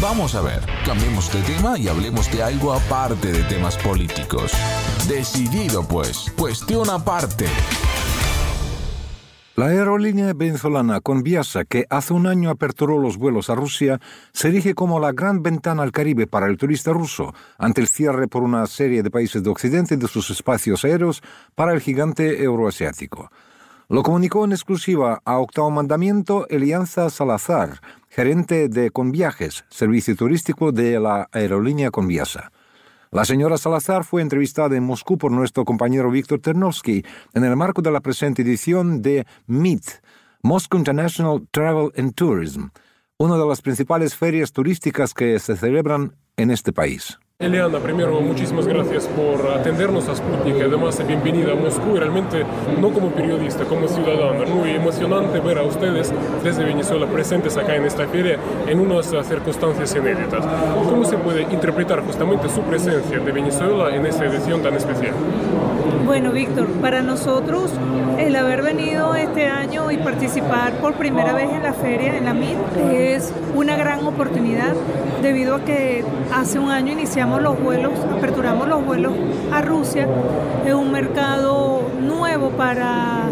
Vamos a ver, cambiemos de tema y hablemos de algo aparte de temas políticos. Decidido pues, cuestión aparte. La aerolínea venezolana Conviasa, que hace un año aperturó los vuelos a Rusia, se erige como la gran ventana al Caribe para el turista ruso, ante el cierre por una serie de países de Occidente de sus espacios aéreos para el gigante euroasiático. Lo comunicó en exclusiva a Octavo Mandamiento Elianza Salazar, gerente de Conviajes, servicio turístico de la aerolínea Conviasa. La señora Salazar fue entrevistada en Moscú por nuestro compañero Víctor Ternovsky en el marco de la presente edición de MIT, Moscow International Travel and Tourism, una de las principales ferias turísticas que se celebran en este país. Eliana, primero muchísimas gracias por atendernos a Sputnik, además bienvenida a Moscú, realmente no como periodista, como ciudadana, muy emocionante ver a ustedes desde Venezuela presentes acá en esta feria en unas circunstancias inéditas. ¿Cómo se puede interpretar justamente su presencia de Venezuela en esta edición tan especial? Bueno, Víctor, para nosotros el haber venido este año y participar por primera vez en la feria, en la MIT, es una gran oportunidad debido a que hace un año iniciamos los vuelos, aperturamos los vuelos a Rusia, es un mercado nuevo para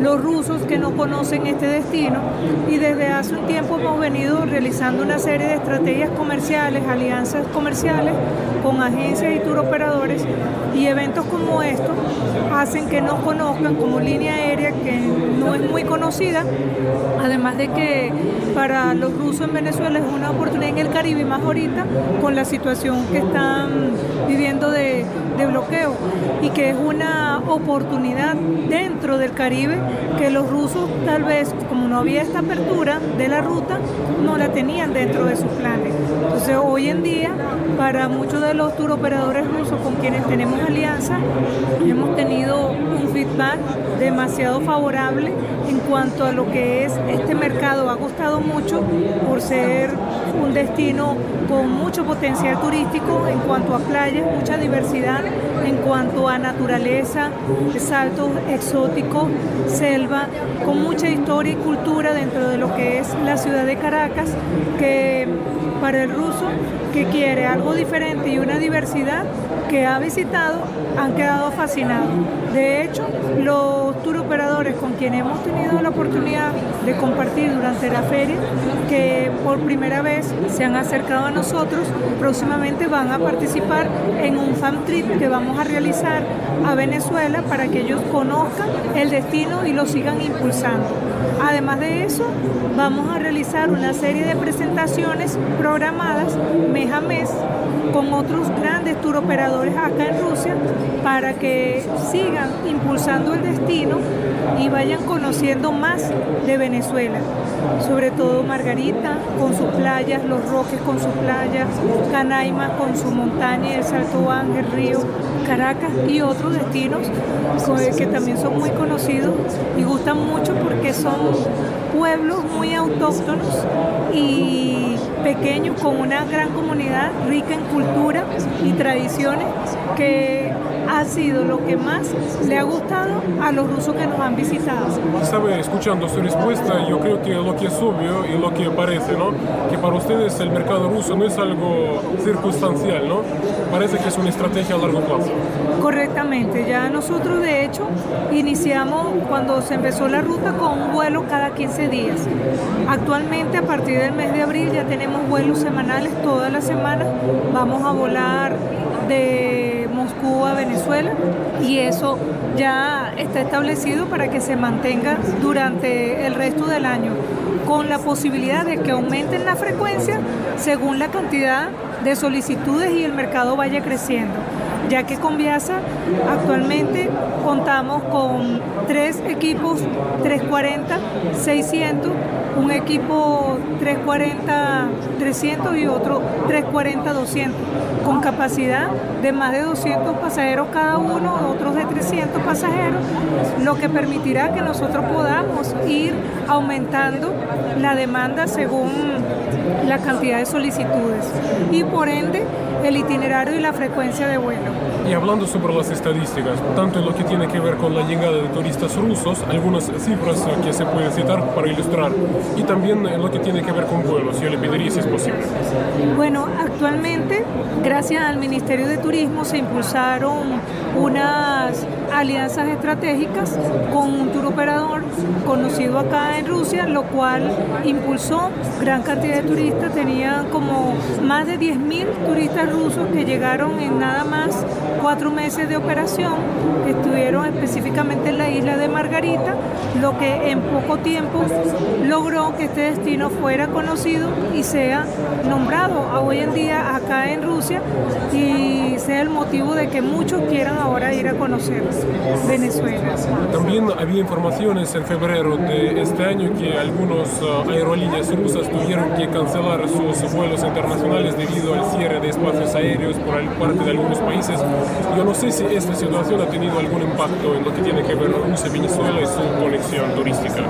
los rusos que no conocen este destino y desde hace un tiempo hemos venido realizando una serie de estrategias comerciales, alianzas comerciales con agencias y tour operadores y eventos como estos hacen que nos conozcan como línea aérea que no es muy conocida, además de que para los rusos en Venezuela es una oportunidad en el Caribe, más ahorita con la situación que están viviendo de, de bloqueo y que es una oportunidad dentro del Caribe que los rusos tal vez, como no había esta apertura de la ruta, no la tenían dentro de sus planes. Entonces hoy en día, para muchos de los tour operadores rusos con quienes tenemos alianza, hemos tenido un feedback demasiado favorable en cuanto a lo que es este mercado. Ha gustado mucho por ser un destino con mucho potencial turístico en cuanto a playas, mucha diversidad, en cuanto a naturaleza, saltos exóticos, selva, con mucha historia y cultura dentro de lo que es la ciudad de Caracas, que para el ruso que quiere algo diferente y una diversidad que ha visitado han quedado fascinados. De hecho, los tour operadores con quienes hemos tenido la oportunidad de compartir durante la feria, que por primera vez se han acercado a nosotros, próximamente van a participar en un fan trip que vamos a realizar a Venezuela para que ellos conozcan el destino y lo sigan impulsando. Además de eso, vamos a realizar una serie de presentaciones programadas mes a mes con otros grandes tour operadores acá en Rusia para que sigan impulsando el destino y vayan conociendo más de Venezuela. Sobre todo Margarita con sus playas, Los Roques con sus playas, Canaima con su montaña, el Salto Ángel, Río, Caracas y otros destinos que también son muy conocidos y gustan mucho porque son pueblos muy autóctonos y pequeños con una gran comunidad rica en cultura y tradiciones que ha sido lo que más le ha gustado a los rusos que nos han visitado. Estaba escuchando su respuesta y yo creo que lo que es obvio y lo que parece, ¿no? Que para ustedes el mercado ruso no es algo circunstancial, ¿no? Parece que es una estrategia a largo plazo. Correctamente, ya nosotros de hecho iniciamos cuando se empezó la ruta con un vuelo cada 15 días. Actualmente a partir del mes de abril ya tenemos vuelos semanales todas las semanas. Vamos a volar de Moscú a Venezuela y eso ya está establecido para que se mantenga durante el resto del año, con la posibilidad de que aumenten la frecuencia según la cantidad de solicitudes y el mercado vaya creciendo ya que con Viasa actualmente contamos con tres equipos 340, 600, un equipo 340, 300 y otro 340, 200, con capacidad de más de 200 pasajeros cada uno, otros de 300 pasajeros, lo que permitirá que nosotros podamos ir aumentando la demanda según la cantidad de solicitudes. Y por ende el itinerario y la frecuencia de vuelo. Y hablando sobre las estadísticas, tanto en lo que tiene que ver con la llegada de turistas rusos, algunas cifras que se pueden citar para ilustrar, y también en lo que tiene que ver con vuelos, yo le pediría si es posible. Bueno, actualmente, gracias al Ministerio de Turismo, se impulsaron unas alianzas estratégicas con un tour operador conocido acá en Rusia, lo cual impulsó gran cantidad de turistas, tenían como más de 10.000 turistas rusos que llegaron en nada más cuatro meses de operación, que estuvieron específicamente en la isla de Margarita, lo que en poco tiempo logró que este destino fuera conocido y sea nombrado a hoy en día acá en Rusia y sea el motivo de que muchos quieran ahora ir a conocer Venezuela. También había informaciones en febrero de este año que algunas uh, aerolíneas rusas tuvieron que cancelar sus vuelos internacionales debido al cierre de espacios aéreos por parte de algunos países. Yo no sé si esta situación ha tenido algún impacto en lo que tiene que ver Rusia, Venezuela y su conexión turística.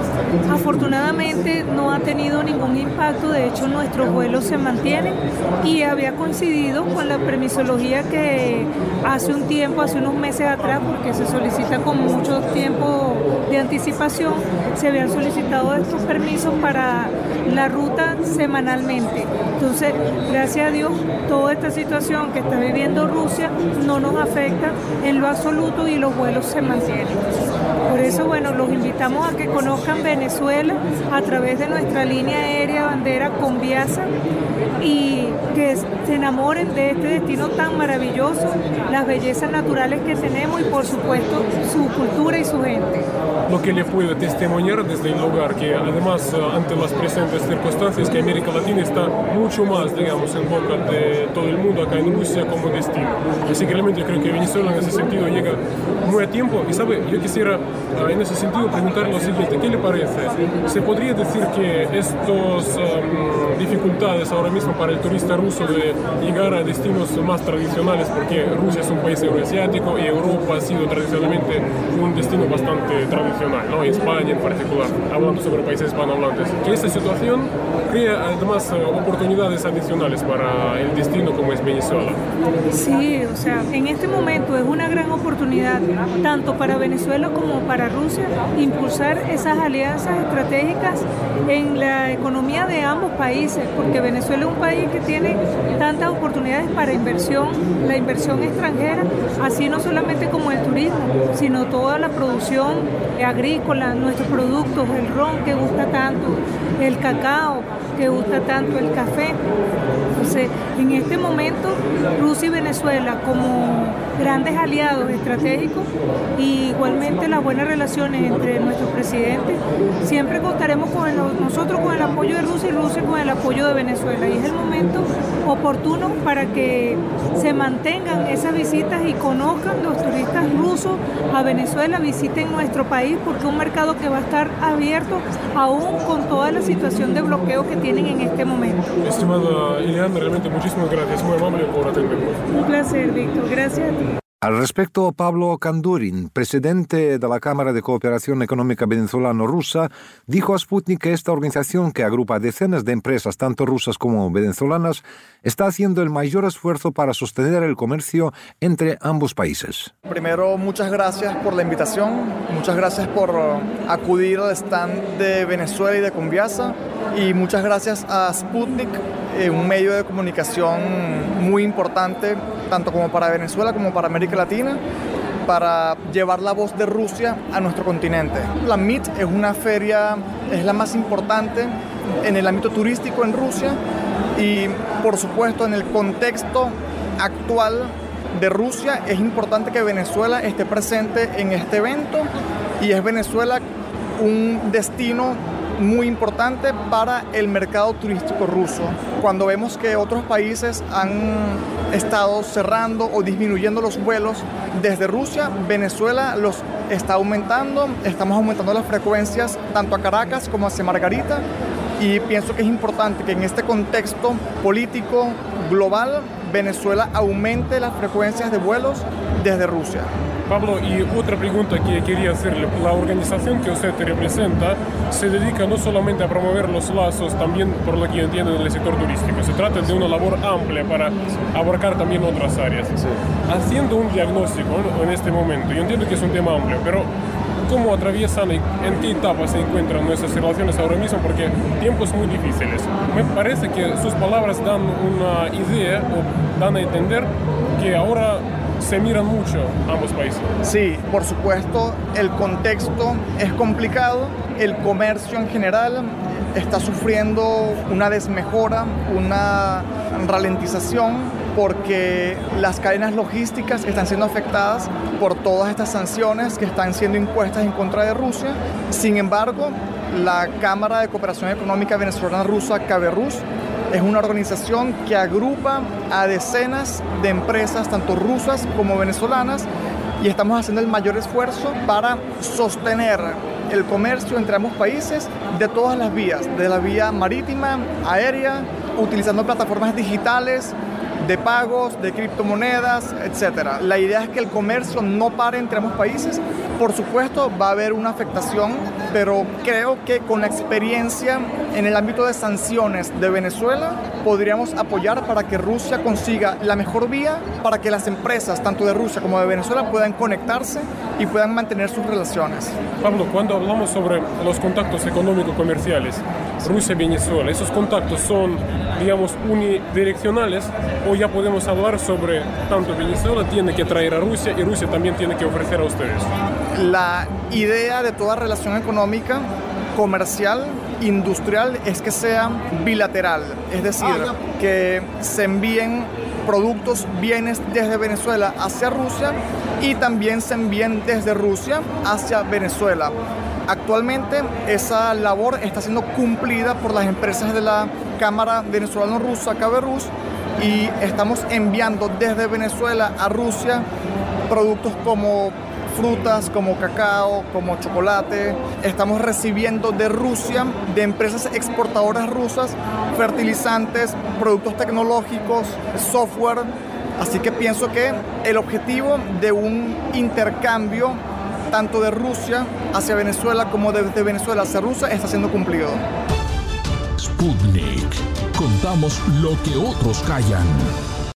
Afortunadamente no ha tenido ningún impacto, de hecho nuestros vuelos se mantienen y había coincidido con la permisología que hace un tiempo, hace unos meses atrás, porque se solicita con mucho tiempo anticipación, se habían solicitado estos permisos para la ruta semanalmente. Entonces, gracias a Dios, toda esta situación que está viviendo Rusia no nos afecta en lo absoluto y los vuelos se mantienen. Por eso, bueno, los invitamos a que conozcan Venezuela a través de nuestra línea aérea bandera Conviasa y que se enamoren de este destino tan maravilloso, las bellezas naturales que tenemos y por supuesto su cultura y su gente. Lo que le puedo testimoniar desde el lugar, que además eh, ante las presentes circunstancias que América Latina está mucho más, digamos, en boca de todo el mundo acá en Rusia como destino. Así que realmente creo que Venezuela en ese sentido llega muy a tiempo. Y sabe, yo quisiera eh, en ese sentido preguntarle lo siguiente, ¿qué le parece? ¿Se podría decir que estas em, dificultades ahora mismo para el turista ruso de llegar a destinos más tradicionales, porque Rusia es un país euroasiático y Europa ha sido tradicionalmente un destino bastante tradicional, ¿no? España en particular, hablando sobre países hispanohablantes, que esta situación crea además eh, oportunidades adicionales para el destino como es Venezuela. Sí, o sea, en este momento es una gran oportunidad, tanto para Venezuela como para Rusia, impulsar esas alianzas estratégicas en la economía de ambos países, porque Venezuela es un país que tiene tantas oportunidades para inversión, la inversión extranjera, así no solamente como el turismo, sino toda la producción agrícola, nuestros productos, el ron que gusta tanto, el cacao que gusta tanto, el café. Entonces, en este momento, Rusia y Venezuela como grandes aliados estratégicos y igualmente las buenas relaciones entre nuestros presidentes, siempre contaremos con nosotros con el apoyo de Rusia y Rusia con el apoyo de Venezuela. El momento oportuno para que se mantengan esas visitas y conozcan los turistas rusos a Venezuela, visiten nuestro país porque es un mercado que va a estar abierto aún con toda la situación de bloqueo que tienen en este momento. Estimada Ileana, realmente muchísimas gracias, muy amable por atendernos. Un placer, Víctor, gracias. Al respecto, Pablo Kandurin, presidente de la Cámara de Cooperación Económica Venezolano-Rusa, dijo a Sputnik que esta organización, que agrupa decenas de empresas, tanto rusas como venezolanas, está haciendo el mayor esfuerzo para sostener el comercio entre ambos países. Primero, muchas gracias por la invitación, muchas gracias por acudir al stand de Venezuela y de Conviasa, y muchas gracias a Sputnik, eh, un medio de comunicación muy importante, tanto como para Venezuela como para América Latina para llevar la voz de Rusia a nuestro continente. La MIT es una feria, es la más importante en el ámbito turístico en Rusia y por supuesto en el contexto actual de Rusia es importante que Venezuela esté presente en este evento y es Venezuela un destino muy importante para el mercado turístico ruso. Cuando vemos que otros países han estado cerrando o disminuyendo los vuelos desde Rusia, Venezuela los está aumentando, estamos aumentando las frecuencias tanto a Caracas como hacia Margarita y pienso que es importante que en este contexto político global Venezuela aumente las frecuencias de vuelos desde Rusia. Pablo, y otra pregunta que quería hacerle. La organización que usted representa se dedica no solamente a promover los lazos, también por lo que entiendo en el sector turístico. Se trata de una labor amplia para abarcar también otras áreas. Haciendo un diagnóstico en este momento, yo entiendo que es un tema amplio, pero cómo atraviesan y en qué etapa se encuentran nuestras relaciones ahora mismo, porque tiempos muy difíciles. Me parece que sus palabras dan una idea o dan a entender que ahora se miran mucho ambos países. Sí, por supuesto, el contexto es complicado, el comercio en general está sufriendo una desmejora, una ralentización porque las cadenas logísticas están siendo afectadas por todas estas sanciones que están siendo impuestas en contra de Rusia. Sin embargo, la Cámara de Cooperación Económica Venezolana Rusa, CABERUS, es una organización que agrupa a decenas de empresas, tanto rusas como venezolanas, y estamos haciendo el mayor esfuerzo para sostener el comercio entre ambos países de todas las vías, de la vía marítima, aérea, utilizando plataformas digitales, de pagos, de criptomonedas, etc. La idea es que el comercio no pare entre ambos países. Por supuesto, va a haber una afectación, pero creo que con la experiencia en el ámbito de sanciones de Venezuela, podríamos apoyar para que Rusia consiga la mejor vía para que las empresas, tanto de Rusia como de Venezuela, puedan conectarse y puedan mantener sus relaciones. Pablo, cuando hablamos sobre los contactos económico-comerciales, Rusia-Venezuela, ¿esos contactos son, digamos, unidireccionales o ya podemos hablar sobre tanto Venezuela tiene que traer a Rusia y Rusia también tiene que ofrecer a ustedes? La idea de toda relación económica, comercial, industrial, es que sea bilateral, es decir, que se envíen productos, bienes desde Venezuela hacia Rusia y también se envíen desde Rusia hacia Venezuela. Actualmente esa labor está siendo cumplida por las empresas de la Cámara Venezolano-Rusa, CABERUS, y estamos enviando desde Venezuela a Rusia productos como frutas, como cacao, como chocolate. Estamos recibiendo de Rusia, de empresas exportadoras rusas, fertilizantes, productos tecnológicos, software. Así que pienso que el objetivo de un intercambio tanto de Rusia hacia Venezuela como de, Venezuela hacia Rusia está siendo cumplido. Sputnik. Contamos lo que otros callan.